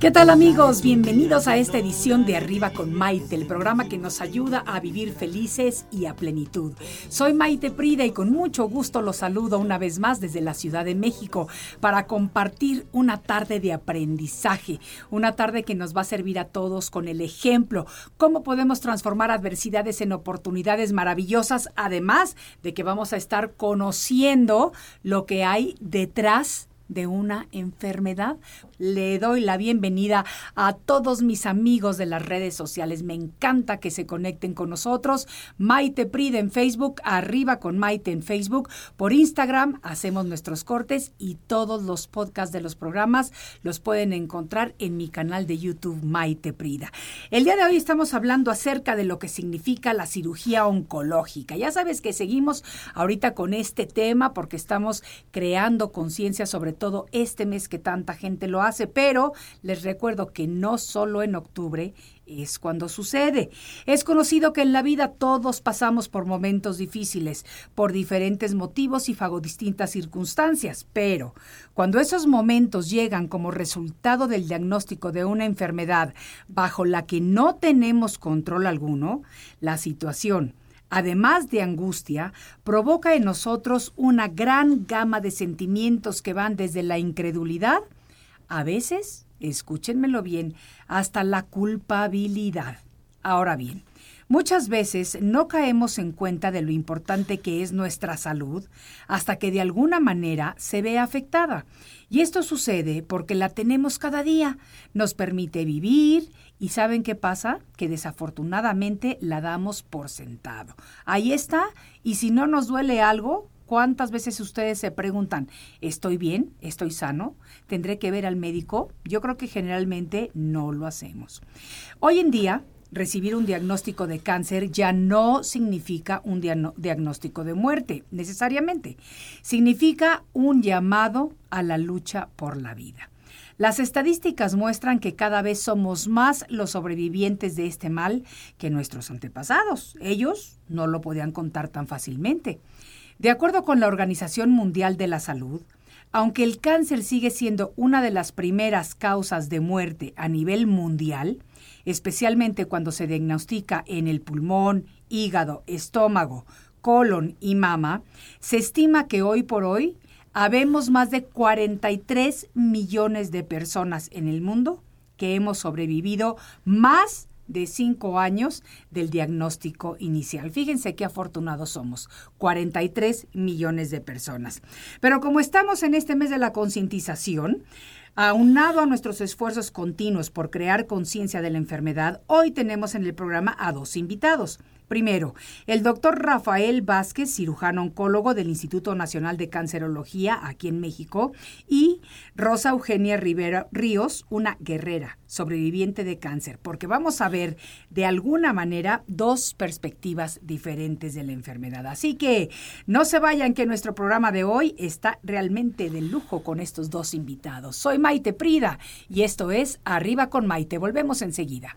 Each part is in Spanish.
¿Qué tal amigos? Bienvenidos a esta edición de Arriba con Maite, el programa que nos ayuda a vivir felices y a plenitud. Soy Maite Prida y con mucho gusto los saludo una vez más desde la Ciudad de México para compartir una tarde de aprendizaje, una tarde que nos va a servir a todos con el ejemplo, cómo podemos transformar adversidades en oportunidades maravillosas, además de que vamos a estar conociendo lo que hay detrás de una enfermedad. Le doy la bienvenida a todos mis amigos de las redes sociales. Me encanta que se conecten con nosotros. Maite Prida en Facebook, arriba con Maite en Facebook. Por Instagram hacemos nuestros cortes y todos los podcasts de los programas los pueden encontrar en mi canal de YouTube Maite Prida. El día de hoy estamos hablando acerca de lo que significa la cirugía oncológica. Ya sabes que seguimos ahorita con este tema porque estamos creando conciencia sobre todo este mes que tanta gente lo hace, pero les recuerdo que no solo en octubre es cuando sucede. Es conocido que en la vida todos pasamos por momentos difíciles, por diferentes motivos y bajo distintas circunstancias, pero cuando esos momentos llegan como resultado del diagnóstico de una enfermedad bajo la que no tenemos control alguno, la situación además de angustia, provoca en nosotros una gran gama de sentimientos que van desde la incredulidad, a veces, escúchenmelo bien, hasta la culpabilidad. Ahora bien, muchas veces no caemos en cuenta de lo importante que es nuestra salud hasta que de alguna manera se ve afectada. Y esto sucede porque la tenemos cada día, nos permite vivir y ¿saben qué pasa? Que desafortunadamente la damos por sentado. Ahí está, y si no nos duele algo, ¿cuántas veces ustedes se preguntan, ¿estoy bien? ¿Estoy sano? ¿Tendré que ver al médico? Yo creo que generalmente no lo hacemos. Hoy en día, recibir un diagnóstico de cáncer ya no significa un diagnóstico de muerte, necesariamente. Significa un llamado a la lucha por la vida. Las estadísticas muestran que cada vez somos más los sobrevivientes de este mal que nuestros antepasados. Ellos no lo podían contar tan fácilmente. De acuerdo con la Organización Mundial de la Salud, aunque el cáncer sigue siendo una de las primeras causas de muerte a nivel mundial, especialmente cuando se diagnostica en el pulmón, hígado, estómago, colon y mama, se estima que hoy por hoy habemos más de 43 millones de personas en el mundo que hemos sobrevivido más de cinco años del diagnóstico inicial. Fíjense qué afortunados somos, 43 millones de personas. Pero como estamos en este mes de la concientización, Aunado a nuestros esfuerzos continuos por crear conciencia de la enfermedad, hoy tenemos en el programa a dos invitados. Primero, el doctor Rafael Vázquez, cirujano oncólogo del Instituto Nacional de Cancerología aquí en México, y Rosa Eugenia Rivera Ríos, una guerrera sobreviviente de cáncer, porque vamos a ver de alguna manera dos perspectivas diferentes de la enfermedad. Así que no se vayan que nuestro programa de hoy está realmente de lujo con estos dos invitados. Soy Maite Prida y esto es Arriba con Maite. Volvemos enseguida.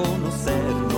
de conocernos y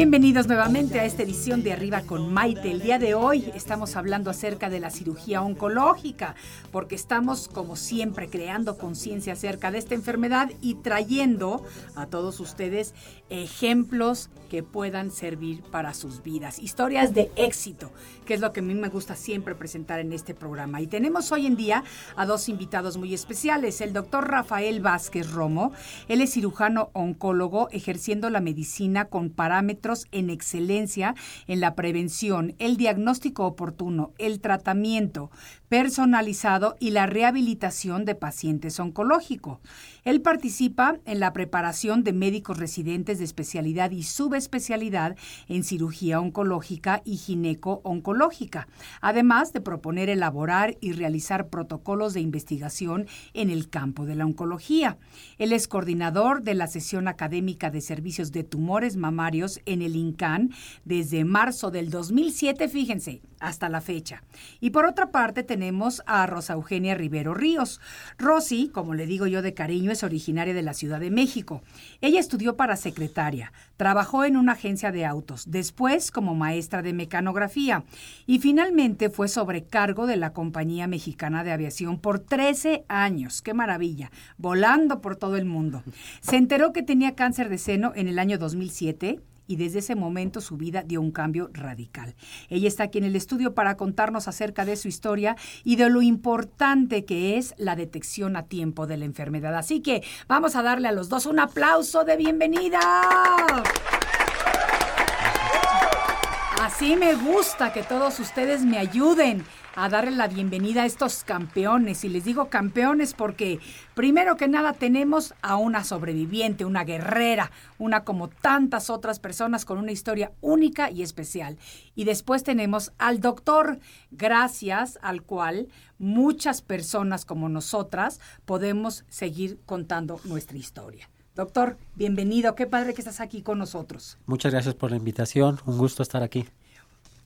Bienvenidos nuevamente a esta edición de Arriba con Maite. El día de hoy estamos hablando acerca de la cirugía oncológica, porque estamos, como siempre, creando conciencia acerca de esta enfermedad y trayendo a todos ustedes ejemplos que puedan servir para sus vidas, historias de éxito, que es lo que a mí me gusta siempre presentar en este programa. Y tenemos hoy en día a dos invitados muy especiales, el doctor Rafael Vázquez Romo, él es cirujano oncólogo ejerciendo la medicina con parámetros en excelencia en la prevención, el diagnóstico oportuno, el tratamiento personalizado y la rehabilitación de pacientes oncológicos. Él participa en la preparación de médicos residentes de especialidad y subespecialidad en cirugía oncológica y gineco-oncológica, además de proponer, elaborar y realizar protocolos de investigación en el campo de la oncología. Él es coordinador de la sesión académica de servicios de tumores mamarios en el INCAN desde marzo del 2007, fíjense, hasta la fecha. Y por otra parte tenemos a Rosa Eugenia Rivero Ríos. Rosy, como le digo yo de cariño, es originaria de la Ciudad de México. Ella estudió para secretaria, trabajó en una agencia de autos, después como maestra de mecanografía y finalmente fue sobrecargo de la Compañía Mexicana de Aviación por 13 años. ¡Qué maravilla! Volando por todo el mundo. Se enteró que tenía cáncer de seno en el año 2007 y desde ese momento su vida dio un cambio radical. Ella está aquí en el estudio para contarnos acerca de su historia y de lo importante que es la detección a tiempo de la enfermedad. Así que vamos a darle a los dos un aplauso de bienvenida. Así me gusta que todos ustedes me ayuden a darle la bienvenida a estos campeones. Y les digo campeones porque primero que nada tenemos a una sobreviviente, una guerrera, una como tantas otras personas con una historia única y especial. Y después tenemos al doctor, gracias al cual muchas personas como nosotras podemos seguir contando nuestra historia. Doctor, bienvenido. Qué padre que estás aquí con nosotros. Muchas gracias por la invitación. Un gusto estar aquí.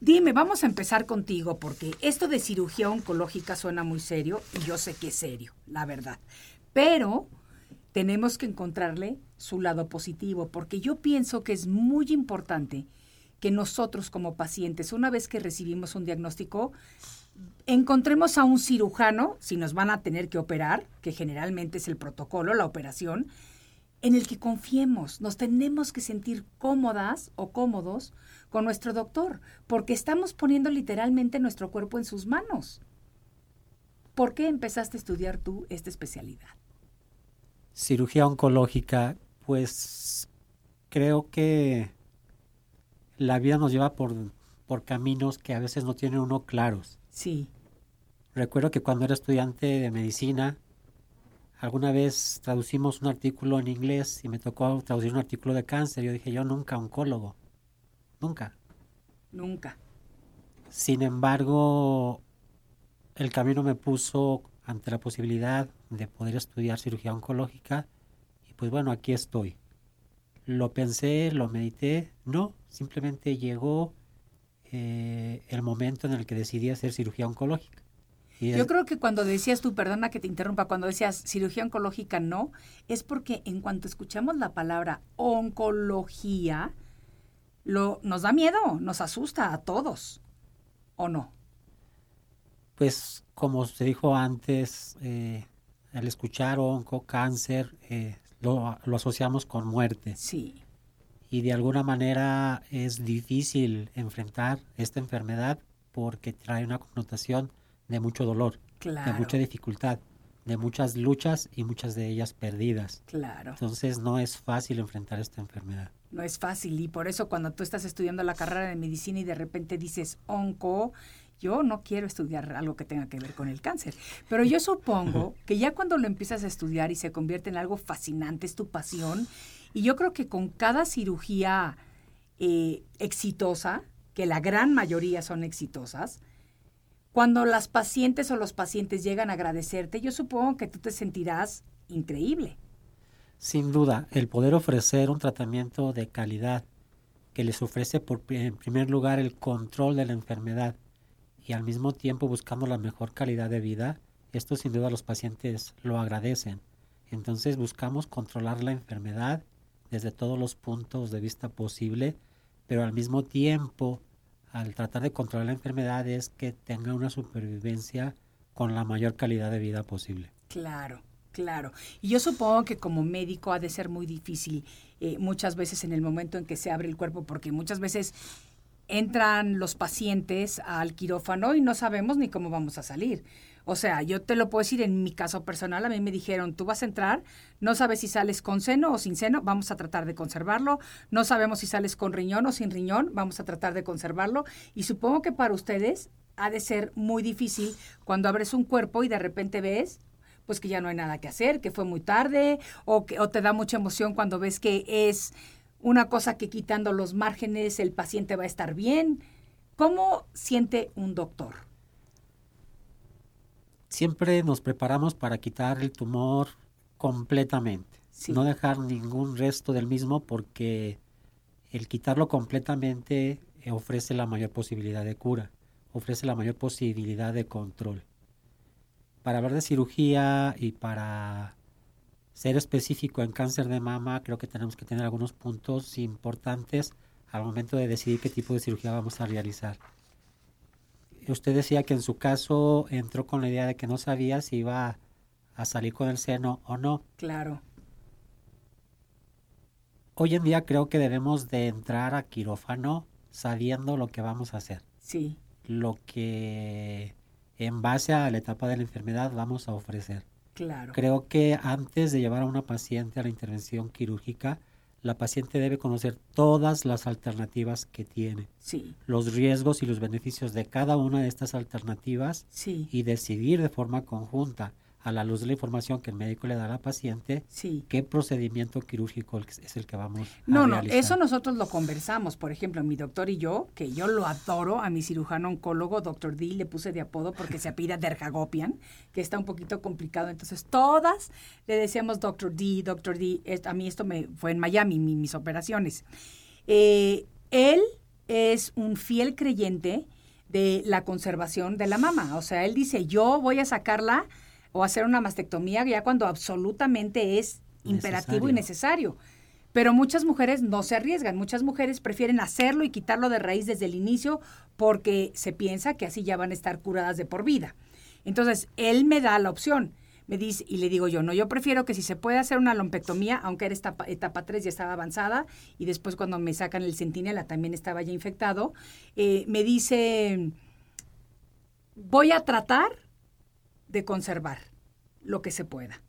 Dime, vamos a empezar contigo porque esto de cirugía oncológica suena muy serio y yo sé que es serio, la verdad. Pero tenemos que encontrarle su lado positivo porque yo pienso que es muy importante que nosotros como pacientes, una vez que recibimos un diagnóstico, encontremos a un cirujano, si nos van a tener que operar, que generalmente es el protocolo, la operación, en el que confiemos. Nos tenemos que sentir cómodas o cómodos con nuestro doctor, porque estamos poniendo literalmente nuestro cuerpo en sus manos. ¿Por qué empezaste a estudiar tú esta especialidad? Cirugía oncológica, pues creo que la vida nos lleva por, por caminos que a veces no tiene uno claros. Sí. Recuerdo que cuando era estudiante de medicina, alguna vez traducimos un artículo en inglés y me tocó traducir un artículo de cáncer. Yo dije, yo nunca oncólogo. Nunca. Nunca. Sin embargo, el camino me puso ante la posibilidad de poder estudiar cirugía oncológica y pues bueno, aquí estoy. Lo pensé, lo medité, no, simplemente llegó eh, el momento en el que decidí hacer cirugía oncológica. Yo creo que cuando decías tú, perdona que te interrumpa, cuando decías cirugía oncológica no, es porque en cuanto escuchamos la palabra oncología, lo, nos da miedo, nos asusta a todos, ¿o no? Pues como se dijo antes, eh, al escuchar onco, cáncer, eh, lo, lo, asociamos con muerte. Sí. Y de alguna manera es difícil enfrentar esta enfermedad porque trae una connotación de mucho dolor, claro. de mucha dificultad, de muchas luchas y muchas de ellas perdidas. Claro. Entonces no es fácil enfrentar esta enfermedad no es fácil y por eso cuando tú estás estudiando la carrera de medicina y de repente dices onco, yo no quiero estudiar algo que tenga que ver con el cáncer. Pero yo supongo que ya cuando lo empiezas a estudiar y se convierte en algo fascinante, es tu pasión. Y yo creo que con cada cirugía eh, exitosa, que la gran mayoría son exitosas, cuando las pacientes o los pacientes llegan a agradecerte, yo supongo que tú te sentirás increíble. Sin duda, el poder ofrecer un tratamiento de calidad que les ofrece por, en primer lugar el control de la enfermedad y al mismo tiempo buscando la mejor calidad de vida, esto sin duda los pacientes lo agradecen. Entonces buscamos controlar la enfermedad desde todos los puntos de vista posible pero al mismo tiempo, al tratar de controlar la enfermedad, es que tenga una supervivencia con la mayor calidad de vida posible. Claro. Claro. Y yo supongo que como médico ha de ser muy difícil eh, muchas veces en el momento en que se abre el cuerpo, porque muchas veces entran los pacientes al quirófano y no sabemos ni cómo vamos a salir. O sea, yo te lo puedo decir en mi caso personal, a mí me dijeron, tú vas a entrar, no sabes si sales con seno o sin seno, vamos a tratar de conservarlo, no sabemos si sales con riñón o sin riñón, vamos a tratar de conservarlo. Y supongo que para ustedes ha de ser muy difícil cuando abres un cuerpo y de repente ves pues que ya no hay nada que hacer, que fue muy tarde, o, que, o te da mucha emoción cuando ves que es una cosa que quitando los márgenes el paciente va a estar bien. ¿Cómo siente un doctor? Siempre nos preparamos para quitar el tumor completamente, no dejar ningún resto del mismo porque el quitarlo completamente ofrece la mayor posibilidad de cura, ofrece la mayor posibilidad de control para hablar de cirugía y para ser específico en cáncer de mama, creo que tenemos que tener algunos puntos importantes al momento de decidir qué tipo de cirugía vamos a realizar. Usted decía que en su caso entró con la idea de que no sabía si iba a salir con el seno o no. Claro. Hoy en día creo que debemos de entrar a quirófano sabiendo lo que vamos a hacer. Sí. Lo que en base a la etapa de la enfermedad vamos a ofrecer. Claro. Creo que antes de llevar a una paciente a la intervención quirúrgica, la paciente debe conocer todas las alternativas que tiene, sí. los riesgos y los beneficios de cada una de estas alternativas sí. y decidir de forma conjunta a la luz de la información que el médico le da a la paciente, sí. qué procedimiento quirúrgico es el que vamos a No, no, eso nosotros lo conversamos. Por ejemplo, mi doctor y yo, que yo lo adoro, a mi cirujano oncólogo, doctor D, le puse de apodo porque se apida Dergagopian, que está un poquito complicado. Entonces, todas le decíamos doctor D, doctor D. A mí esto me fue en Miami, mis operaciones. Eh, él es un fiel creyente de la conservación de la mama. O sea, él dice, yo voy a sacarla o hacer una mastectomía ya cuando absolutamente es imperativo y necesario. Pero muchas mujeres no se arriesgan, muchas mujeres prefieren hacerlo y quitarlo de raíz desde el inicio porque se piensa que así ya van a estar curadas de por vida. Entonces, él me da la opción, me dice, y le digo yo, no, yo prefiero que si se puede hacer una lompectomía, aunque era etapa, etapa 3 ya estaba avanzada, y después cuando me sacan el centinela también estaba ya infectado, eh, me dice, voy a tratar de conservar lo que se pueda,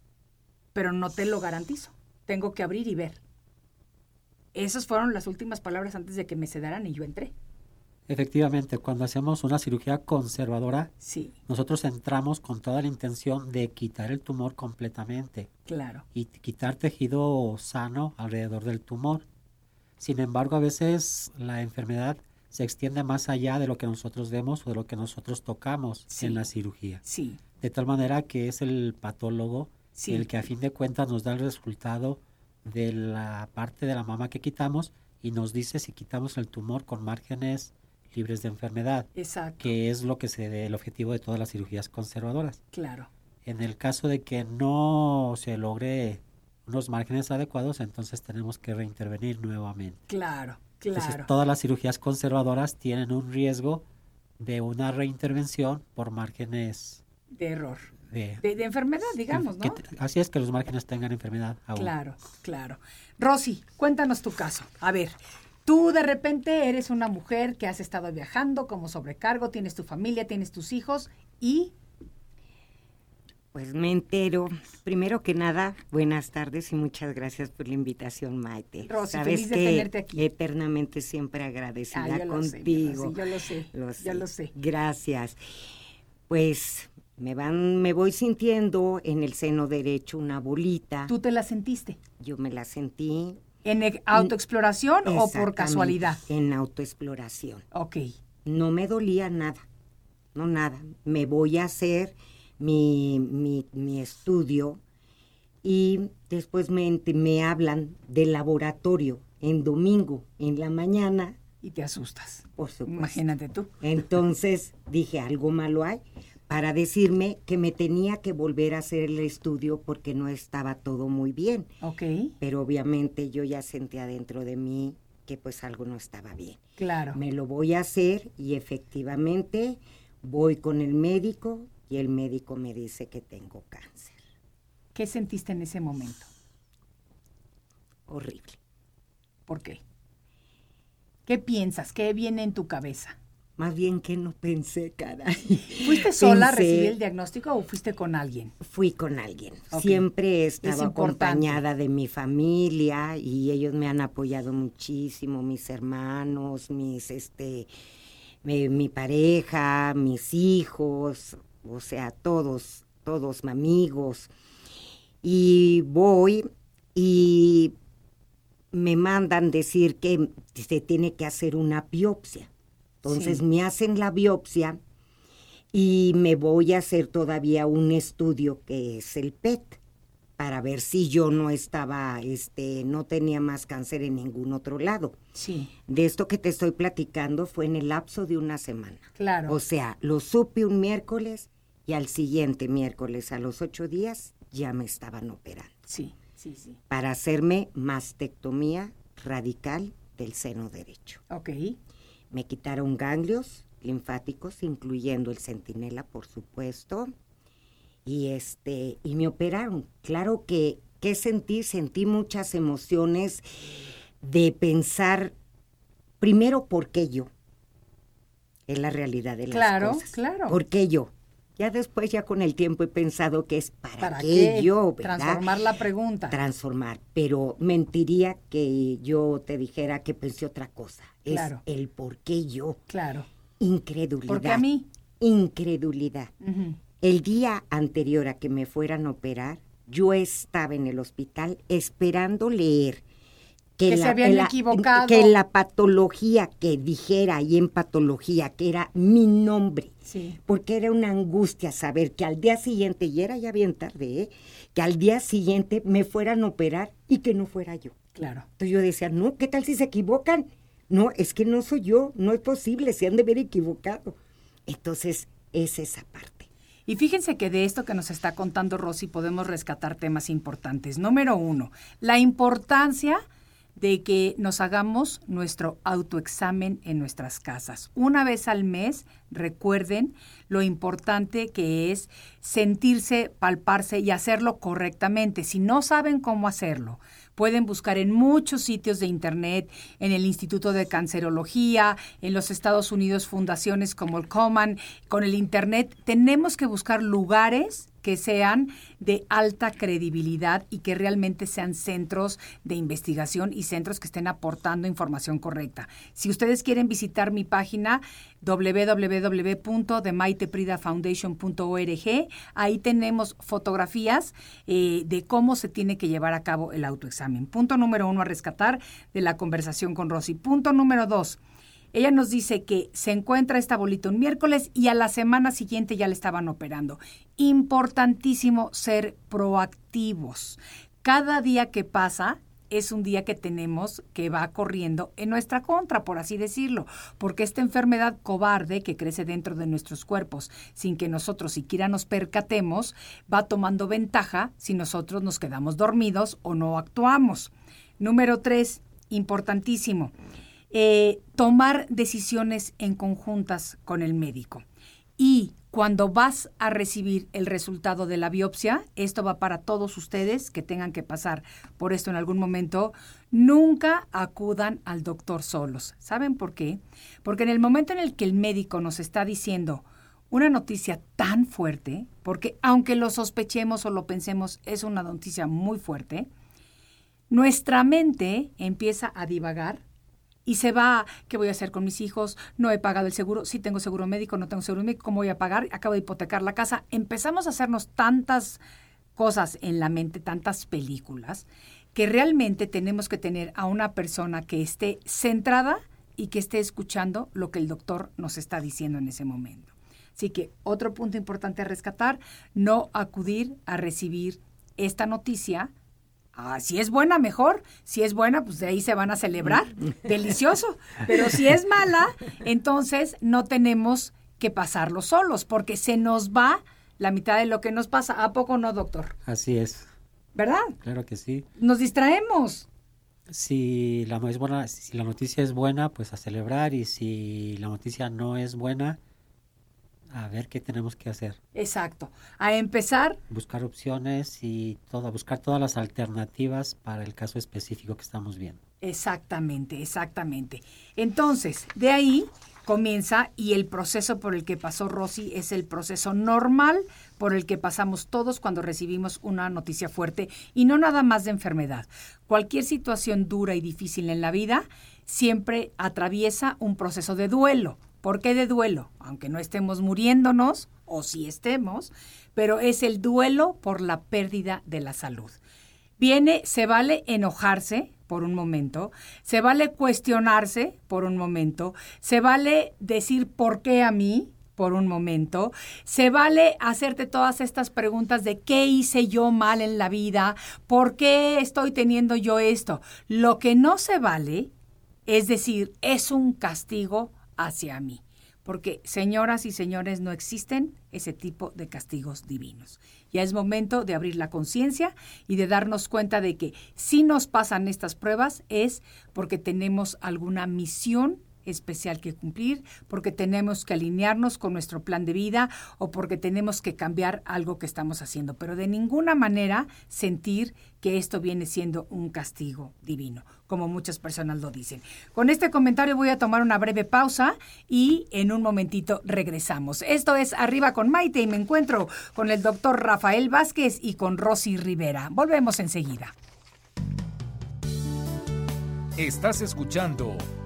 pero no te lo garantizo. Tengo que abrir y ver. Esas fueron las últimas palabras antes de que me sedaran y yo entré. Efectivamente, cuando hacemos una cirugía conservadora, sí. nosotros entramos con toda la intención de quitar el tumor completamente. Claro. Y quitar tejido sano alrededor del tumor. Sin embargo, a veces la enfermedad se extiende más allá de lo que nosotros vemos o de lo que nosotros tocamos sí. en la cirugía. Sí. De tal manera que es el patólogo sí. el que a fin de cuentas nos da el resultado de la parte de la mama que quitamos y nos dice si quitamos el tumor con márgenes libres de enfermedad, Exacto. que es lo que se el objetivo de todas las cirugías conservadoras. Claro. En el caso de que no se logre unos márgenes adecuados, entonces tenemos que reintervenir nuevamente. Claro, claro. Entonces, todas las cirugías conservadoras tienen un riesgo de una reintervención por márgenes de error. De, de, de enfermedad, digamos, ¿no? que, así es que los márgenes tengan enfermedad aún. Claro, claro. Rosy, cuéntanos tu caso. A ver, tú de repente eres una mujer que has estado viajando como sobrecargo, tienes tu familia, tienes tus hijos y... Pues me entero. Primero que nada, buenas tardes y muchas gracias por la invitación, Maite. Rosy, Sabes feliz de que tenerte aquí. eternamente siempre agradecida Ah, yo lo sé, contigo. Yo lo sé, Lo ya lo sé. Gracias. Pues me van, me voy sintiendo en el seno derecho una bolita. ¿Tú te la sentiste? Yo me la sentí. ¿En e- autoexploración o por casualidad? En autoexploración. Ok. No me dolía nada, no nada. Me voy a hacer mi, mi, mi estudio y después me, me hablan del laboratorio en domingo, en la mañana. Y te asustas. Por supuesto. Imagínate tú. Entonces dije, algo malo hay, para decirme que me tenía que volver a hacer el estudio porque no estaba todo muy bien. Ok. Pero obviamente yo ya sentía dentro de mí que pues algo no estaba bien. Claro. Me lo voy a hacer y efectivamente voy con el médico y el médico me dice que tengo cáncer. ¿Qué sentiste en ese momento? Horrible. ¿Por qué? ¿Qué piensas? ¿Qué viene en tu cabeza? Más bien que no pensé, caray. ¿Fuiste sola a recibir el diagnóstico o fuiste con alguien? Fui con alguien. Siempre he estado acompañada de mi familia y ellos me han apoyado muchísimo, mis hermanos, mis este mi, mi pareja, mis hijos, o sea, todos, todos amigos. Y voy y me mandan decir que se tiene que hacer una biopsia. Entonces Sí. me hacen la biopsia y me voy a hacer todavía un estudio que es el PET para ver si yo no estaba, este, no tenía más cáncer en ningún otro lado. Sí, De esto que te estoy platicando fue en el lapso de una semana. claro. O sea, lo supe un miércoles y al siguiente miércoles, a los ocho días, ya me estaban operando sí, sí, sí. para hacerme mastectomía radical del seno derecho. Ok. Me quitaron ganglios linfáticos, incluyendo el centinela, por supuesto, y este y me operaron. Claro que qué sentí, sentí muchas emociones de pensar primero por qué yo. Es la realidad de las Claro, cosas. claro. ¿Por qué yo? Ya después, ya con el tiempo he pensado que es para, ¿Para qué, qué? yo, ¿verdad? Transformar la pregunta. transformar, pero mentiría que yo te dijera que pensé otra cosa. Claro. Es el por qué yo. Claro. Incredulidad. ¿Por qué a mí? Incredulidad. El día anterior a que me fueran a operar, yo estaba en el hospital esperando leer Que se habían la- equivocado. que la patología que dijera ahí en patología que era mi nombre Sí. porque era una angustia saber que al día siguiente, y era ya bien tarde, ¿eh? que al día siguiente me fueran a operar y que no fuera yo. Claro. Entonces yo decía, no, ¿qué tal si se equivocan? No, es que no soy yo, no es posible, se han de ver equivocado. Entonces, es esa parte. Y fíjense que de esto que nos está contando Rosy podemos rescatar temas importantes. Número uno, la importancia de que nos hagamos nuestro autoexamen en nuestras casas. Una vez al mes, recuerden lo importante que es sentirse, palparse y hacerlo correctamente. Si no saben cómo hacerlo, pueden buscar en muchos sitios de internet, en el Instituto de Cancerología, en los Estados Unidos fundaciones como el Coman, con el internet. Tenemos que buscar lugares que sean de alta credibilidad y que realmente sean centros de investigación y centros que estén aportando información correcta. Si ustedes quieren visitar mi página www.themaitepridafoundation.org, ahí tenemos fotografías eh, de cómo se tiene que llevar a cabo el autoexamen. Punto número uno a rescatar de la conversación con Rosy. Punto número dos. Ella nos dice que se encuentra esta bolita un miércoles y a la semana siguiente ya le estaban operando. Importantísimo ser proactivos. Cada día que pasa es un día que tenemos que va corriendo en nuestra contra, por así decirlo, porque esta enfermedad cobarde que crece dentro de nuestros cuerpos sin que nosotros siquiera nos percatemos, va tomando ventaja si nosotros nos quedamos dormidos o no actuamos. Número tres, importantísimo eh, tomar decisiones en conjuntas con el médico. Y cuando vas a recibir el resultado de la biopsia, esto va para todos ustedes que tengan que pasar por esto en algún momento, nunca acudan al doctor solos. ¿Saben por qué? Porque en el momento en el que el médico nos está diciendo una noticia tan fuerte, porque aunque lo sospechemos o lo pensemos, es una noticia muy fuerte, nuestra mente empieza a divagar y se va, ¿qué voy a hacer con mis hijos? No he pagado el seguro, sí tengo seguro médico, no tengo seguro médico, ¿cómo voy a pagar? Acabo de hipotecar la casa. Empezamos a hacernos tantas cosas en la mente, tantas películas, que realmente tenemos que tener a una persona que esté centrada y que esté escuchando lo que el doctor nos está diciendo en ese momento. Así que otro punto importante a rescatar, no acudir a recibir esta noticia Ah, si es buena, mejor. Si es buena, pues de ahí se van a celebrar. Delicioso. Pero si es mala, entonces no tenemos que pasarlo solos, porque se nos va la mitad de lo que nos pasa. ¿A poco no, doctor? Así es, ¿Verdad? claro que sí. Nos distraemos. Si la, es buena, si la noticia es buena, pues a celebrar y si la noticia no es buena, a ver qué tenemos que hacer. Exacto. A empezar. Buscar opciones y todo, buscar todas las alternativas para el caso específico que estamos viendo. Exactamente, exactamente. Entonces, de ahí comienza y el proceso por el que pasó Rosy es el proceso normal por el que pasamos todos cuando recibimos una noticia fuerte y no nada más de enfermedad. Cualquier situación dura y difícil en la vida siempre atraviesa un proceso de duelo. ¿Por qué de duelo? Aunque no estemos muriéndonos, o si estemos, pero es el duelo por la pérdida de la salud. Viene, se vale enojarse, por un momento, se vale cuestionarse por un momento, se vale decir por qué a mí por un momento, se vale hacerte todas estas preguntas de qué hice yo mal en la vida, por qué estoy teniendo yo esto. Lo que no se vale es decir, es un castigo hacia mí. Porque, señoras y señores, no existen ese tipo de castigos divinos. Ya es momento de abrir la conciencia y de darnos cuenta de que si nos pasan estas pruebas es porque tenemos alguna misión especial que cumplir, porque tenemos que alinearnos con nuestro plan de vida o porque tenemos que cambiar algo que estamos haciendo, pero de ninguna manera sentir que esto viene siendo un castigo divino, como muchas personas lo dicen. Con este comentario voy a tomar una breve pausa y en un momentito regresamos. Esto es Arriba con Maite y me encuentro con el doctor Rafael Vázquez y con Rosy Rivera. Volvemos enseguida. Estás escuchando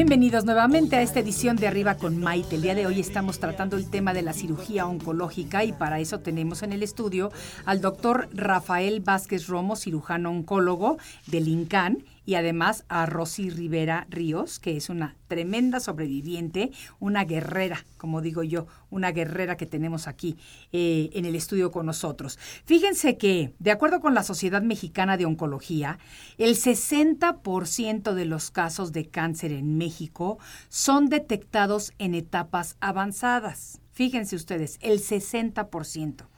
Bienvenidos nuevamente a esta edición de Arriba con Maite. El día de hoy estamos tratando el tema de la cirugía oncológica y para eso tenemos en el estudio al doctor Rafael Vázquez Romo, cirujano oncólogo del INCAN, y además a Rosy Rivera Ríos, que es una tremenda sobreviviente, una guerrera, como digo yo, una guerrera que tenemos aquí eh, en el estudio con nosotros. Fíjense que, de acuerdo con la Sociedad Mexicana de Oncología, el 60% de los casos de cáncer en México son detectados en etapas avanzadas. Fíjense ustedes, el 60%.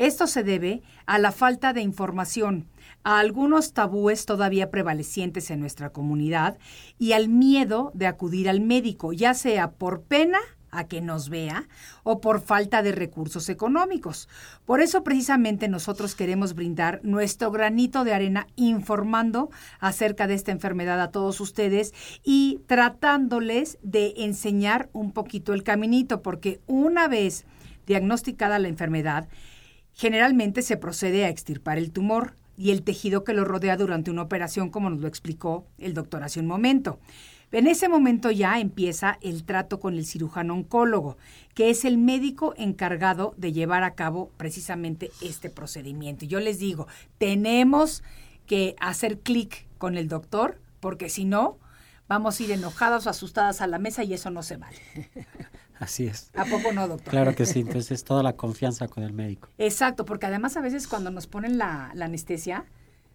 Esto se debe a la falta de información, a algunos tabúes todavía prevalecientes en nuestra comunidad y al miedo de acudir al médico, ya sea por pena a que nos vea o por falta de recursos económicos. Por eso precisamente nosotros queremos brindar nuestro granito de arena informando acerca de esta enfermedad a todos ustedes y tratándoles de enseñar un poquito el caminito, porque una vez diagnosticada la enfermedad, generalmente se procede a extirpar el tumor y el tejido que lo rodea durante una operación, como nos lo explicó el doctor hace un momento. En ese momento ya empieza el trato con el cirujano oncólogo, que es el médico encargado de llevar a cabo precisamente este procedimiento. Yo les digo, tenemos que hacer clic con el doctor, porque si no, vamos a ir enojadas o asustadas a la mesa y eso no se vale. Así es. ¿A poco no, doctor? Claro que sí, entonces toda la confianza con el médico. Exacto, porque además a veces cuando nos ponen la, la anestesia,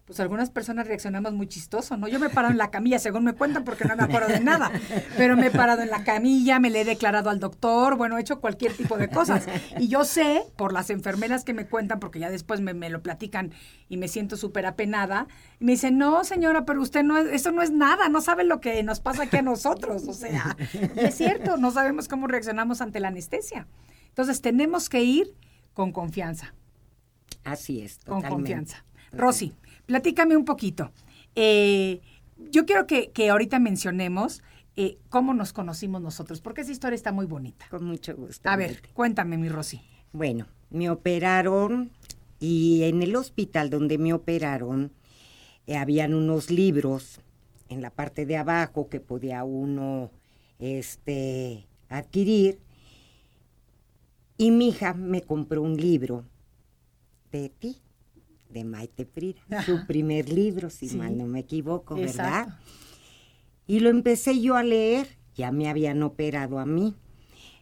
pues algunas personas reaccionamos muy chistoso, ¿no? Yo me he parado en la camilla, según me cuentan, porque no me acuerdo de nada, pero me he parado en la camilla, me le he declarado al doctor, bueno, he hecho cualquier tipo de cosas. Y yo sé, por las enfermeras que me cuentan, porque ya después me, me lo platican y me siento súper apenada, y me dicen, no, señora, pero usted no, es, eso no es nada, no sabe lo que nos pasa aquí a nosotros, o sea, es cierto, no sabemos cómo reaccionamos ante la anestesia. Entonces tenemos que ir con confianza. Así es, Con totalmente. confianza. Rosy, platícame un poquito. Eh, yo quiero que, que ahorita mencionemos eh, cómo nos conocimos nosotros, porque esa historia está muy bonita. Con mucho gusto. A ver, cuéntame, mi Rosy. Bueno, me operaron y en el hospital donde me operaron eh, habían unos libros en la parte de abajo que podía uno este, adquirir. Y mi hija me compró un libro de ti, de Maite Frida, su primer libro, si Sí. mal no me equivoco, ¿verdad? Y lo empecé yo a leer, ya me habían operado a mí.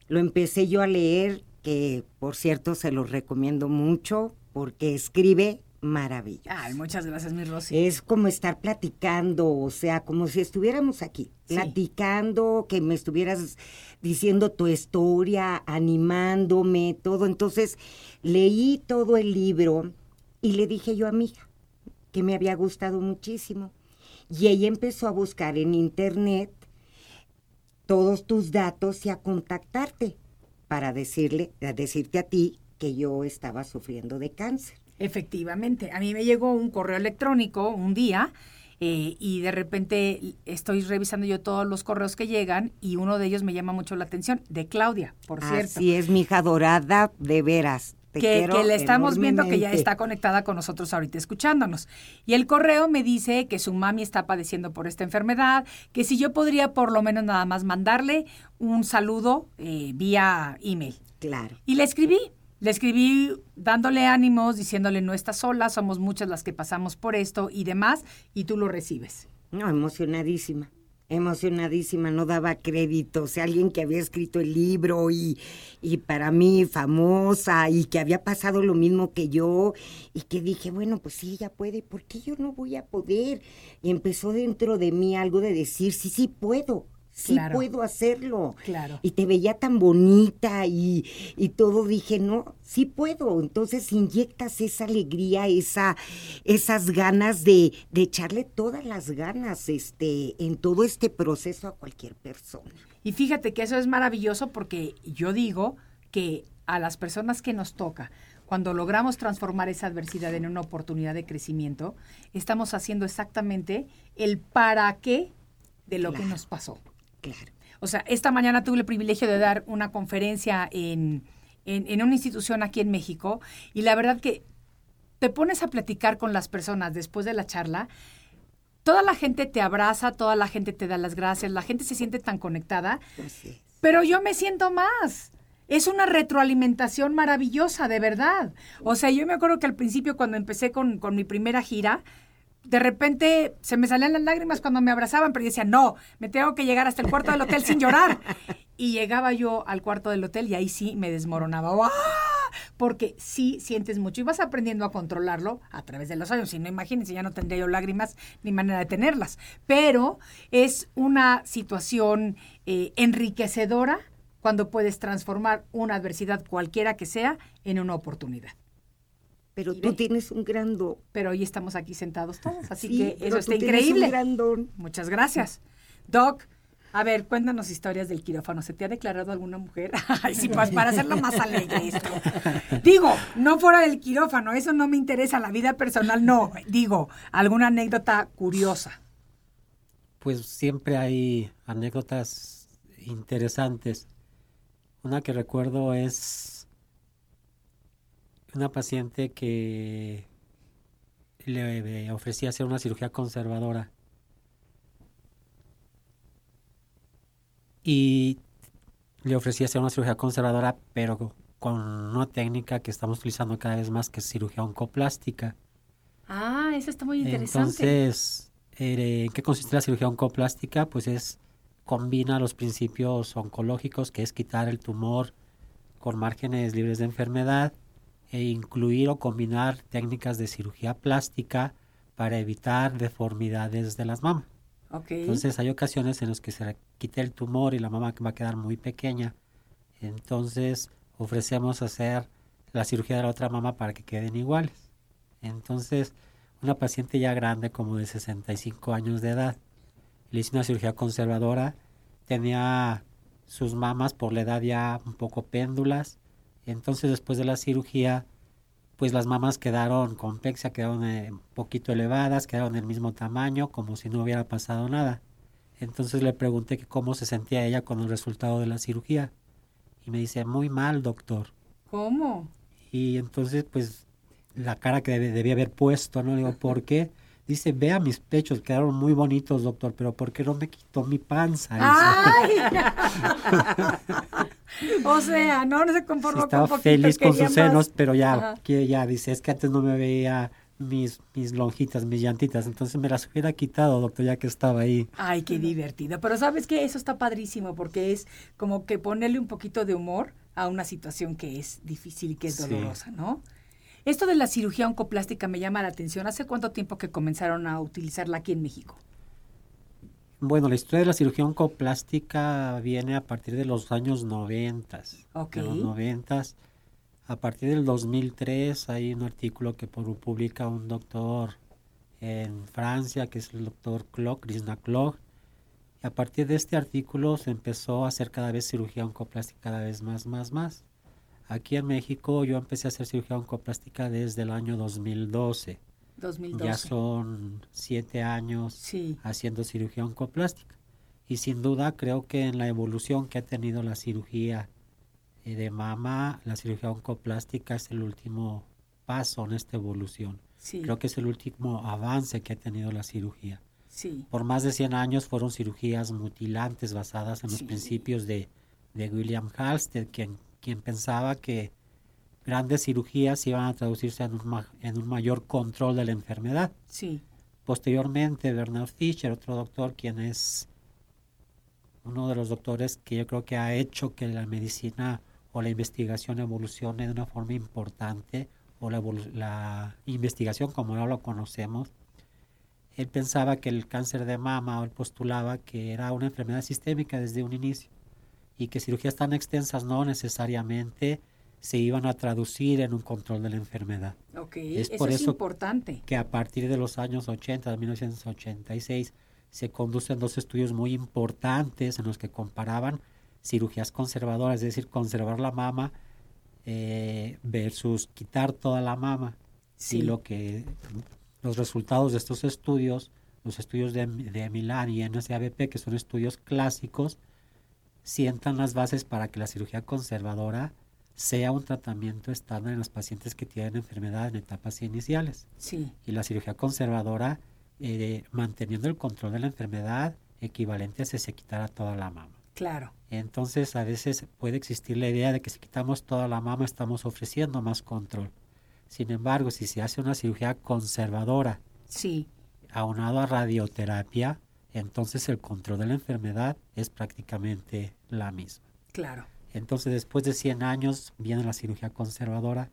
Lo empecé yo a leer, que por cierto se lo recomiendo mucho porque escribe maravilloso. Ay, muchas gracias, mi Rosy. Es como estar platicando, o sea, como si estuviéramos aquí, Sí. platicando, que me estuvieras diciendo tu historia, animándome, todo. Entonces, leí todo el libro y le dije yo a mi hija que me había gustado muchísimo. Y ella empezó a buscar en internet todos tus datos y a contactarte para decirle, a decirte a ti que yo estaba sufriendo de cáncer. Efectivamente, a mí me llegó un correo electrónico un día eh, y de repente estoy revisando yo todos los correos que llegan y uno de ellos me llama mucho la atención, de Claudia, por cierto. Así es, mi hija dorada, de veras. Te que, que le estamos viendo que ya está conectada con nosotros ahorita escuchándonos. Y el correo me dice que su mami está padeciendo por esta enfermedad, que si yo podría por lo menos nada más mandarle un saludo eh, vía email. Claro. Y le escribí, le escribí dándole ánimos, diciéndole no estás sola, somos muchas las que pasamos por esto y demás, y tú lo recibes. No, emocionadísima. Emocionadísima, no daba crédito. O sea, alguien que había escrito el libro y, y para mí famosa y que había pasado lo mismo que yo y que dije, bueno, pues sí, ella puede, ¿por qué yo no voy a poder? Y empezó dentro de mí algo de decir, sí, sí puedo, sí Claro. puedo hacerlo. Claro. Y te veía tan bonita y, y todo, dije, no, sí puedo. Entonces inyectas esa alegría, esa, esas ganas de, de echarle todas las ganas este, en todo este proceso a cualquier persona. Y fíjate que eso es maravilloso porque yo digo que a las personas que nos toca, cuando logramos transformar esa adversidad en una oportunidad de crecimiento, estamos haciendo exactamente el para qué de lo que nos pasó. Claro. O sea, esta mañana tuve el privilegio de dar una conferencia en, en, en una institución aquí en México y la verdad que te pones a platicar con las personas después de la charla, toda la gente te abraza, toda la gente te da las gracias, la gente se siente tan conectada, Así pero yo me siento más. Es una retroalimentación maravillosa, de verdad. O sea, yo me acuerdo que al principio cuando empecé con, con mi primera gira, de repente se me salían las lágrimas cuando me abrazaban, pero yo decía, no, me tengo que llegar hasta el cuarto del hotel sin llorar. Y llegaba yo al cuarto del hotel y ahí sí me desmoronaba. ¡Ah! Porque sí sientes mucho y vas aprendiendo a controlarlo a través de los años. Si no, imagínense, ya no tendría yo lágrimas ni manera de tenerlas. Pero es una situación eh, enriquecedora cuando puedes transformar una adversidad cualquiera que sea en una oportunidad. Pero Y tú ve. tienes un gran don. Pero hoy estamos aquí sentados todos, así Sí, que eso está tienes increíble. un gran don. Muchas gracias. Doc, a ver, cuéntanos historias del quirófano. ¿Se te ha declarado alguna mujer? Ay, sí, pues para hacerlo más alegre esto. Digo, no fuera del quirófano, eso no me interesa, la vida personal no. Digo, alguna anécdota curiosa. Pues siempre hay anécdotas interesantes. Una que recuerdo es una paciente que le ofrecía hacer una cirugía conservadora. Y le ofrecía hacer una cirugía conservadora, pero con una técnica que estamos utilizando cada vez más, que es cirugía oncoplástica. Ah, eso está muy interesante. Entonces, eh, ¿en qué consiste la cirugía oncoplástica? Pues es combina los principios oncológicos, que es quitar el tumor con márgenes libres de enfermedad e incluir o combinar técnicas de cirugía plástica para evitar deformidades de las mamas. ok. Entonces hay ocasiones en las que se quita el tumor y la mama va a quedar muy pequeña. Entonces ofrecemos hacer la cirugía de la otra mama para que queden iguales. Entonces una paciente ya grande como de 65 años de edad le hice una cirugía conservadora, tenía sus mamas por la edad ya un poco péndulas. Entonces después de la cirugía pues las mamas quedaron convexas, quedaron eh, un poquito elevadas, quedaron del mismo tamaño, como si no hubiera pasado nada. Entonces le pregunté que cómo se sentía ella con el resultado de la cirugía. Y me dice, muy mal, doctor. ¿Cómo? Y entonces, pues, la cara que debía haber puesto, ¿no? Digo, ¿por qué? Dice, vea mis pechos, quedaron muy bonitos, doctor, pero ¿por qué no me quitó mi panza? ¡Ay! o sea, no, no se Sí, conformó con estaba poquito, feliz con sus senos, pero ya, Ajá. que ya dice, es que antes no me veía mis, mis lonjitas, mis llantitas, entonces me las hubiera quitado, doctor, ya que estaba ahí. Ay, qué divertido. Pero sabes que eso está padrísimo porque es como que ponerle un poquito de humor a una situación que es difícil y que es Sí. dolorosa, ¿no? Esto de la cirugía oncoplástica me llama la atención. ¿Hace cuánto tiempo que comenzaron a utilizarla aquí en México? Bueno, la historia de la cirugía oncoplástica viene a partir de los años 90. Ok. De los 90. A partir del 2003 hay un artículo que pu- publica un doctor en Francia, que es el doctor Clock, Krishna Clock. Y a partir de este artículo se empezó a hacer cada vez cirugía oncoplástica cada vez más, más, más. Aquí en México yo empecé a hacer cirugía oncoplástica desde el año 2012. 2012. Ya son siete años Sí. haciendo cirugía oncoplástica. Y sin duda creo que en la evolución que ha tenido la cirugía eh, de mama, la cirugía oncoplástica es el último paso en esta evolución. Sí. Creo que es el último avance que ha tenido la cirugía. Sí. Por más de 100 años fueron cirugías mutilantes basadas en los principios de, de William Halsted, quien, quien pensaba que grandes cirugías iban a traducirse en un, ma- en un mayor control de la enfermedad. Sí. Posteriormente, Bernard Fischer, otro doctor, quien es uno de los doctores que yo creo que ha hecho que la medicina o la investigación evolucione de una forma importante, o la, investigación como ahora lo conocemos. Él pensaba que el cáncer de mama, o él postulaba que era una enfermedad sistémica desde un inicio, y que cirugías tan extensas no necesariamente se iban a traducir en un control de la enfermedad Ok. Es eso por es eso- importante. que a partir de los años 80, de 1986, se conducen dos estudios muy importantes en los que comparaban cirugías conservadoras, es decir, conservar la mama eh, versus quitar toda la mama. Sí. Y lo que los resultados de estos estudios, los estudios de, de Milán y NSABP, que son estudios clásicos, sientan las bases para que la cirugía conservadora sea un tratamiento estándar en los pacientes que tienen enfermedad en etapas iniciales. Sí. Y la cirugía conservadora, eh, manteniendo el control de la enfermedad, equivalente a si se quitara toda la mama. Claro. Entonces, a veces puede existir la idea de que si quitamos toda la mama estamos ofreciendo más control. Sin embargo, si se hace una cirugía conservadora Sí. aunado a radioterapia, entonces el control de la enfermedad es prácticamente la misma. Claro. Entonces, después de 100 años viene la cirugía conservadora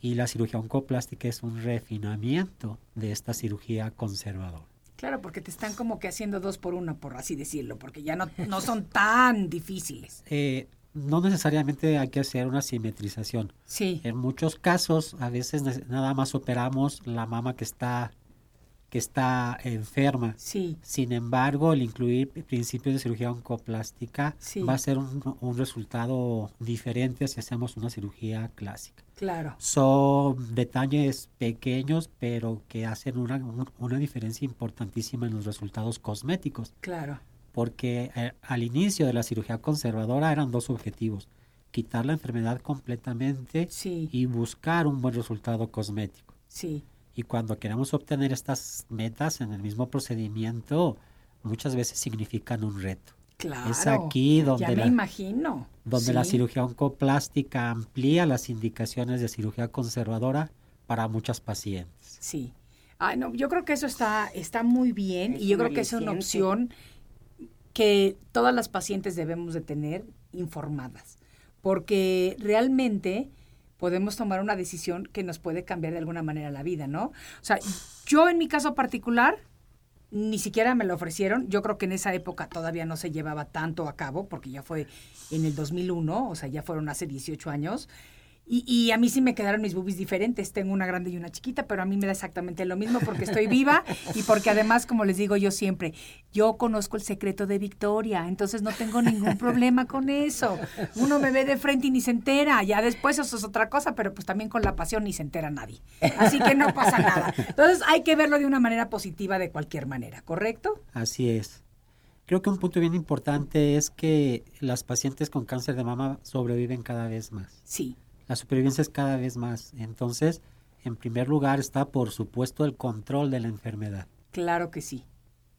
y la cirugía oncoplástica es un refinamiento de esta cirugía conservadora. Claro, porque te están como que haciendo dos por una, por así decirlo, porque ya no, no son tan difíciles. Eh, no necesariamente hay que hacer una simetrización. Sí. En muchos casos, a veces nada más operamos la mama que está, que está enferma. Sí. Sin embargo, el incluir principios de cirugía oncoplástica Sí. va a ser un, un resultado diferente si hacemos una cirugía clásica. Claro. Son detalles pequeños, pero que hacen una, un- una diferencia importantísima en los resultados cosméticos. Claro. Porque eh, al inicio de la cirugía conservadora eran dos objetivos. Quitar la enfermedad completamente Sí. y buscar un buen resultado cosmético. Sí. Y cuando queremos obtener estas metas en el mismo procedimiento, muchas veces significan un reto. Claro. Es aquí donde Ya me la- imagino. donde la cirugía oncoplástica amplía las indicaciones de cirugía conservadora para muchas pacientes. Sí. No, yo creo que eso está, está muy bien Es y yo creo que es una opción que todas las pacientes debemos de tener informadas, porque realmente podemos tomar una decisión que nos puede cambiar de alguna manera la vida, ¿no? O sea, yo en mi caso particular, ni siquiera me lo ofrecieron. Yo creo que en esa época todavía no se llevaba tanto a cabo, porque ya fue en el 2001, o sea, ya fueron hace 18 años. Y, y a mí sí me quedaron mis boobies diferentes. Tengo una grande y una chiquita, pero a mí me da exactamente lo mismo porque estoy viva y porque además, como les digo yo siempre, yo conozco el secreto de Victoria, entonces no tengo ningún problema con eso. Uno me ve de frente y ni se entera. Ya después eso es otra cosa, pero pues también con la pasión ni se entera nadie. Así que no pasa nada. Entonces hay que verlo de una manera positiva de cualquier manera, ¿correcto? Así es. Creo que un punto bien importante es que las pacientes con cáncer de mama sobreviven cada vez más. Sí. La supervivencia es cada vez más. Entonces, en primer lugar está, por supuesto, el control de la enfermedad. Claro que sí.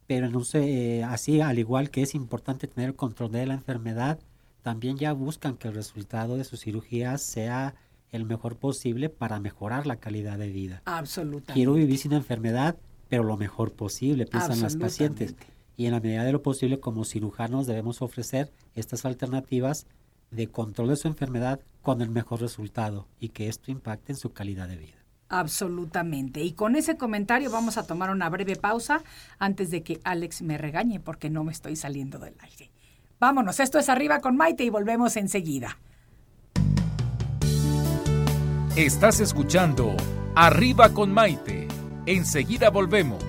Pero no sé, así, al igual que es importante tener el control de la enfermedad, también ya buscan que el resultado de sus cirugías sea el mejor posible para mejorar la calidad de vida. Absolutamente. Quiero vivir sin enfermedad, pero lo mejor posible, piensan las pacientes. Y en la medida de lo posible, como cirujanos, debemos ofrecer estas alternativas de control de su enfermedad con el mejor resultado y que esto impacte en su calidad de vida. Absolutamente. Y con ese comentario vamos a tomar una breve pausa antes de que Alex me regañe porque no me estoy saliendo del aire. Vámonos, esto es Arriba con Maite y volvemos enseguida. Estás escuchando Arriba con Maite. Enseguida volvemos.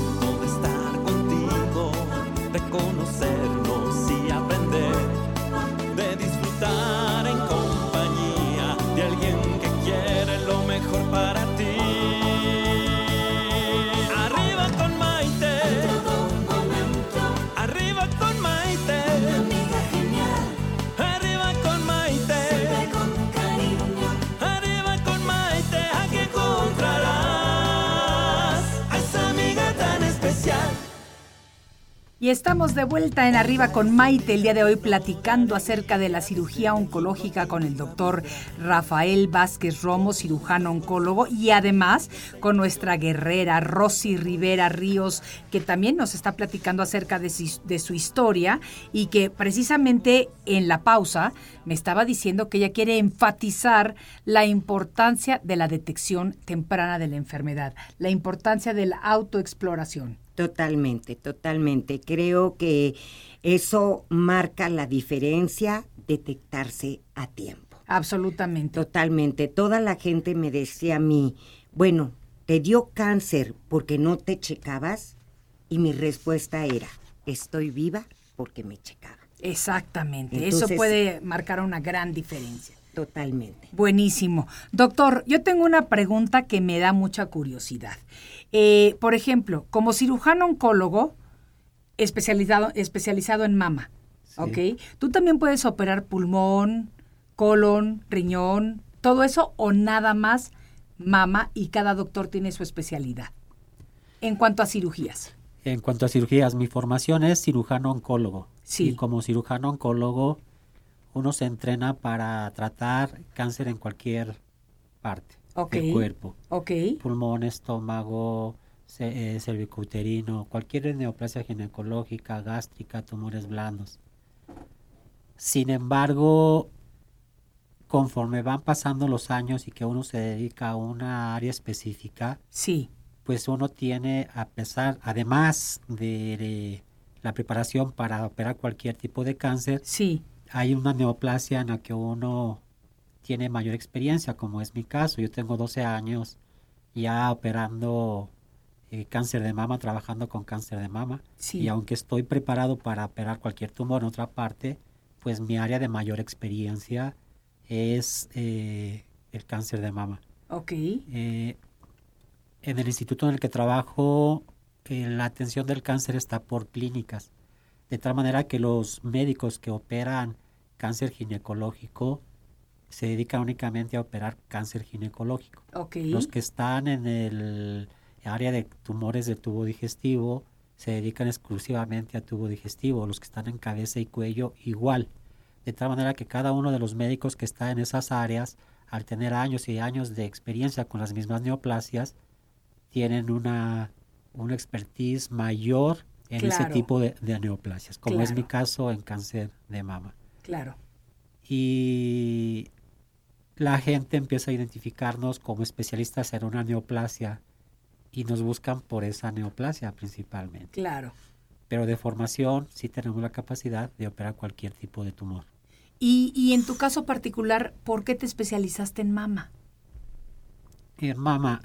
Y estamos de vuelta en Arriba con Maite el día de hoy platicando acerca de la cirugía oncológica con el doctor Rafael Vázquez Romo, cirujano oncólogo, y además con nuestra guerrera Rosy Rivera Ríos, que también nos está platicando acerca de su, de su historia y que precisamente en la pausa me estaba diciendo que ella quiere enfatizar la importancia de la detección temprana de la enfermedad, la importancia de la autoexploración. Totalmente, totalmente. Creo que eso marca la diferencia, detectarse a tiempo. Absolutamente. Totalmente. Toda la gente me decía a mí, bueno, ¿te dio cáncer porque no te checabas? Y mi respuesta era, estoy viva porque me checaba. Exactamente. Entonces- Eso puede marcar una gran diferencia. Totalmente. Buenísimo. Doctor, yo tengo una pregunta que me da mucha curiosidad. Eh, por ejemplo, como cirujano oncólogo especializado, especializado en mama, ¿ok? ¿Tú también puedes operar pulmón, colon, riñón, todo eso o nada más mama y cada doctor tiene su especialidad? En cuanto a cirugías. En cuanto a cirugías, mi formación es cirujano oncólogo. Sí. Y como cirujano oncólogo, uno se entrena para tratar cáncer en cualquier parte Ok. del cuerpo. ¿Ok? Pulmón, estómago, eh, cervicouterino, cualquier neoplasia ginecológica, gástrica, tumores blandos. Sin embargo, conforme van pasando los años y que uno se dedica a una área específica, Sí. pues uno tiene, a pesar, además de, de la preparación para operar cualquier tipo de cáncer, Sí. hay una neoplasia en la que uno tiene mayor experiencia, como es mi caso. Yo tengo 12 años ya operando eh, cáncer de mama, trabajando con cáncer de mama. Sí. Y aunque estoy preparado para operar cualquier tumor en otra parte, pues mi área de mayor experiencia es eh, el cáncer de mama. Ok. Eh, en el instituto en el que trabajo, eh, la atención del cáncer está por clínicas, de tal manera que los médicos que operan cáncer ginecológico se dedican únicamente a operar cáncer ginecológico. Ok. Los que están en el área de tumores del tubo digestivo se dedican exclusivamente a tubo digestivo. Los que están en cabeza y cuello igual. De tal manera que cada uno de los médicos que está en esas áreas, al tener años y años de experiencia con las mismas neoplasias, tienen una, una expertise mayor en ese tipo de, de neoplasias, como es mi caso en cáncer de mama Claro. y la gente empieza a identificarnos como especialistas en una neoplasia y nos buscan por esa neoplasia principalmente. Claro. Pero de formación sí tenemos la capacidad de operar cualquier tipo de tumor. Y, y en tu caso particular, ¿por qué te especializaste en mama? Eh, mama,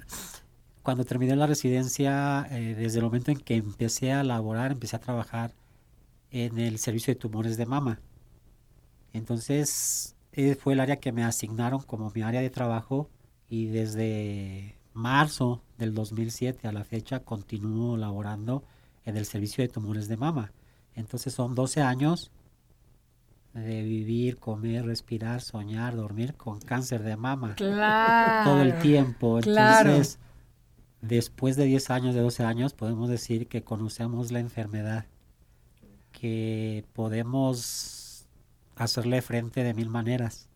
cuando terminé la residencia, eh, desde el momento en que empecé a laborar, empecé a trabajar en el servicio de tumores de mama. Entonces, fue el área que me asignaron como mi área de trabajo y desde marzo del 2007 a la fecha continúo laborando en el servicio de tumores de mama. Entonces son 12 años de vivir, comer, respirar, soñar, dormir con cáncer de mama. Claro. Todo el tiempo. Claro. Entonces, después de 10 años, de 12 años, podemos decir que conocemos la enfermedad, que podemos hacerle frente de mil maneras.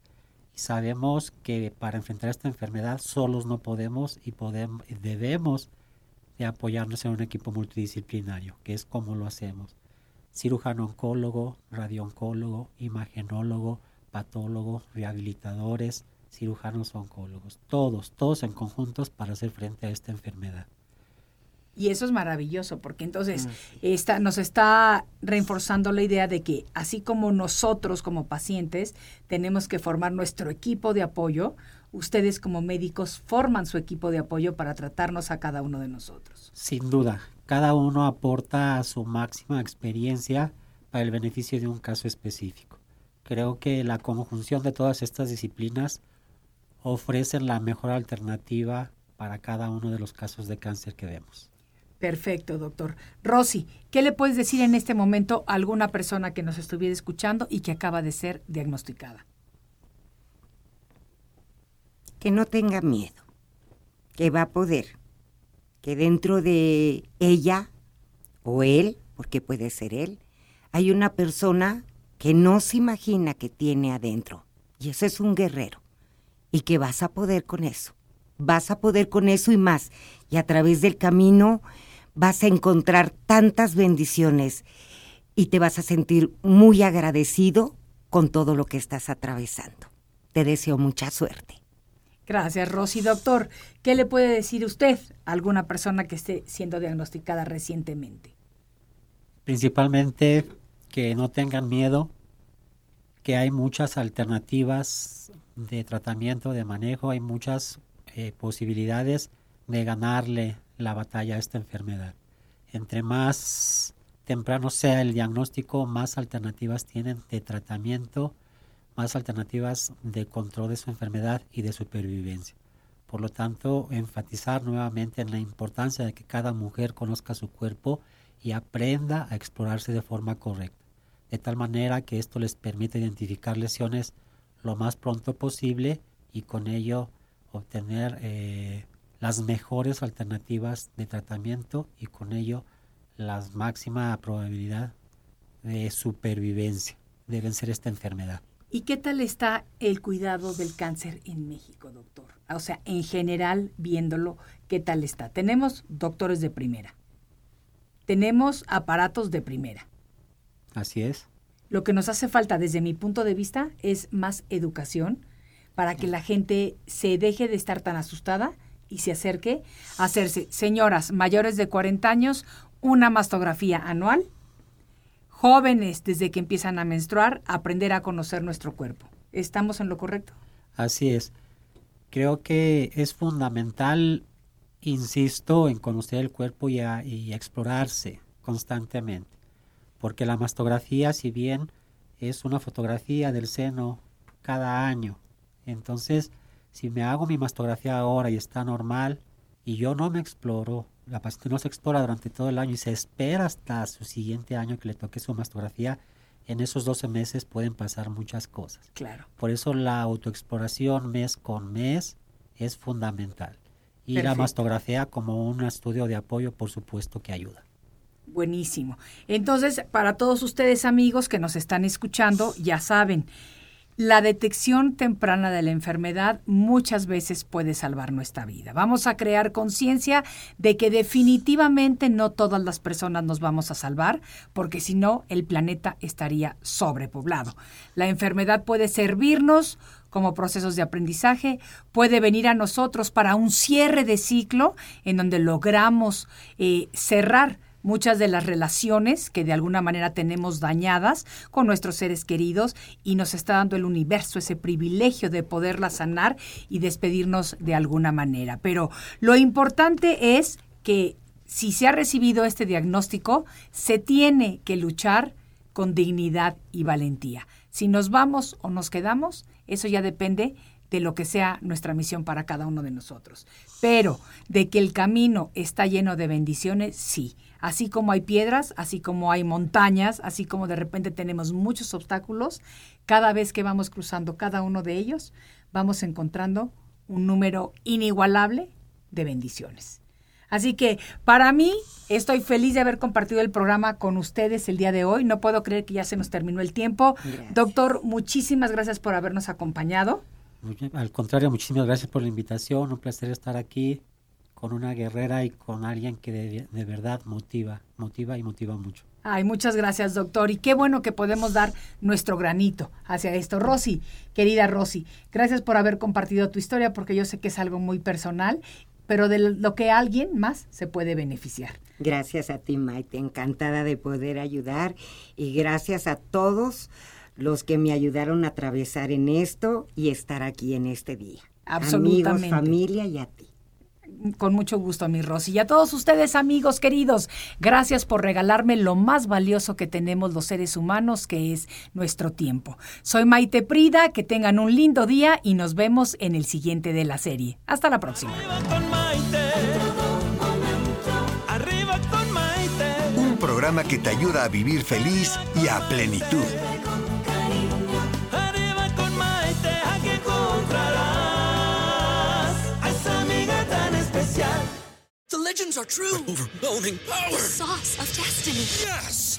Sabemos que para enfrentar esta enfermedad solos no podemos y podemos, debemos de apoyarnos en un equipo multidisciplinario, que es como lo hacemos. Cirujano oncólogo, radiooncólogo, imagenólogo, patólogo, rehabilitadores, cirujanos oncólogos, todos, todos en conjuntos para hacer frente a esta enfermedad. Y eso es maravilloso, porque entonces está, nos está reforzando la idea de que así como nosotros como pacientes tenemos que formar nuestro equipo de apoyo, ustedes como médicos forman su equipo de apoyo para tratarnos a cada uno de nosotros. Sin duda, cada uno aporta su máxima experiencia para el beneficio de un caso específico. Creo que la conjunción de todas estas disciplinas ofrecen la mejor alternativa para cada uno de los casos de cáncer que vemos. Perfecto, doctor. Rosy, ¿qué le puedes decir en este momento a alguna persona que nos estuviera escuchando y que acaba de ser diagnosticada? Que no tenga miedo, que va a poder, que dentro de ella o él, porque puede ser él, hay una persona que no se imagina que tiene adentro. Y ese es un guerrero. Y que vas a poder con eso. Vas a poder con eso y más. Y a través del camino vas a encontrar tantas bendiciones y te vas a sentir muy agradecido con todo lo que estás atravesando. Te deseo mucha suerte. Gracias, Rosy. Doctor, ¿qué le puede decir usted a alguna persona que esté siendo diagnosticada recientemente? Principalmente que no tengan miedo, que hay muchas alternativas de tratamiento, de manejo, hay muchas eh, posibilidades de ganarle la batalla a esta enfermedad. Entre más temprano sea el diagnóstico, más alternativas tienen de tratamiento, más alternativas de control de su enfermedad y de supervivencia. Por lo tanto, enfatizar nuevamente en la importancia de que cada mujer conozca su cuerpo y aprenda a explorarse de forma correcta, de tal manera que esto les permite identificar lesiones lo más pronto posible y con ello obtener eh, las mejores alternativas de tratamiento y con ello la máxima probabilidad de supervivencia de vencer esta enfermedad. ¿Y qué tal está el cuidado del cáncer en México, doctor? O sea, en general, viéndolo, ¿qué tal está? Tenemos doctores de primera. Tenemos aparatos de primera. Así es. Lo que nos hace falta desde mi punto de vista es más educación para que la gente se deje de estar tan asustada y se acerque a hacerse, señoras mayores de 40 años, una mastografía anual, jóvenes desde que empiezan a menstruar, aprender a conocer nuestro cuerpo. ¿Estamos en lo correcto? Así es. Creo que es fundamental, insisto, en conocer el cuerpo y, a, y explorarse constantemente, porque la mastografía, si bien es una fotografía del seno cada año, entonces si me hago mi mastografía ahora y está normal y yo no me exploro, la paciente no se explora durante todo el año y se espera hasta su siguiente año que le toque su mastografía, en esos 12 meses pueden pasar muchas cosas. Claro. Por eso la autoexploración mes con mes es fundamental. Y la mastografía como un estudio de apoyo, por supuesto que ayuda. Buenísimo. Entonces, para todos ustedes amigos que nos están escuchando, ya saben, la detección temprana de la enfermedad muchas veces puede salvar nuestra vida. Vamos a crear conciencia de que definitivamente no todas las personas nos vamos a salvar, porque si no, el planeta estaría sobrepoblado. La enfermedad puede servirnos como procesos de aprendizaje, puede venir a nosotros para un cierre de ciclo en donde logramos eh, cerrar muchas de las relaciones que de alguna manera tenemos dañadas con nuestros seres queridos y nos está dando el universo ese privilegio de poderlas sanar y despedirnos de alguna manera. Pero lo importante es que si se ha recibido este diagnóstico, se tiene que luchar con dignidad y valentía. Si nos vamos o nos quedamos, eso ya depende de lo que sea nuestra misión para cada uno de nosotros. Pero de que el camino está lleno de bendiciones, sí. Así como hay piedras, así como hay montañas, así como de repente tenemos muchos obstáculos, cada vez que vamos cruzando cada uno de ellos, vamos encontrando un número inigualable de bendiciones. Así que para mí estoy feliz de haber compartido el programa con ustedes el día de hoy. No puedo creer que ya se nos terminó el tiempo. Doctor, muchísimas gracias por habernos acompañado. Al contrario, muchísimas gracias por la invitación. Un placer estar aquí con una guerrera y con alguien que de, verdad motiva, motiva y motiva mucho. Ay, muchas gracias, doctor. Y qué bueno que podemos dar nuestro granito hacia esto. Rosy, querida Rosy, gracias por haber compartido tu historia porque yo sé que es algo muy personal, pero de lo que alguien más se puede beneficiar. Gracias a ti, Maite. Encantada de poder ayudar y gracias a todos los que me ayudaron a atravesar en esto y estar aquí en este día. Absolutamente. Amigos, familia y a ti. Con mucho gusto, mi Rosy. Y a todos ustedes, amigos queridos, gracias por regalarme lo más valioso que tenemos los seres humanos, que es nuestro tiempo. Soy Maite Prida, que tengan un lindo día y nos vemos en el siguiente de la serie. Hasta la próxima. Un programa que te ayuda a vivir feliz y a plenitud. The legends are true. overwhelming power! The sauce of destiny. Yes!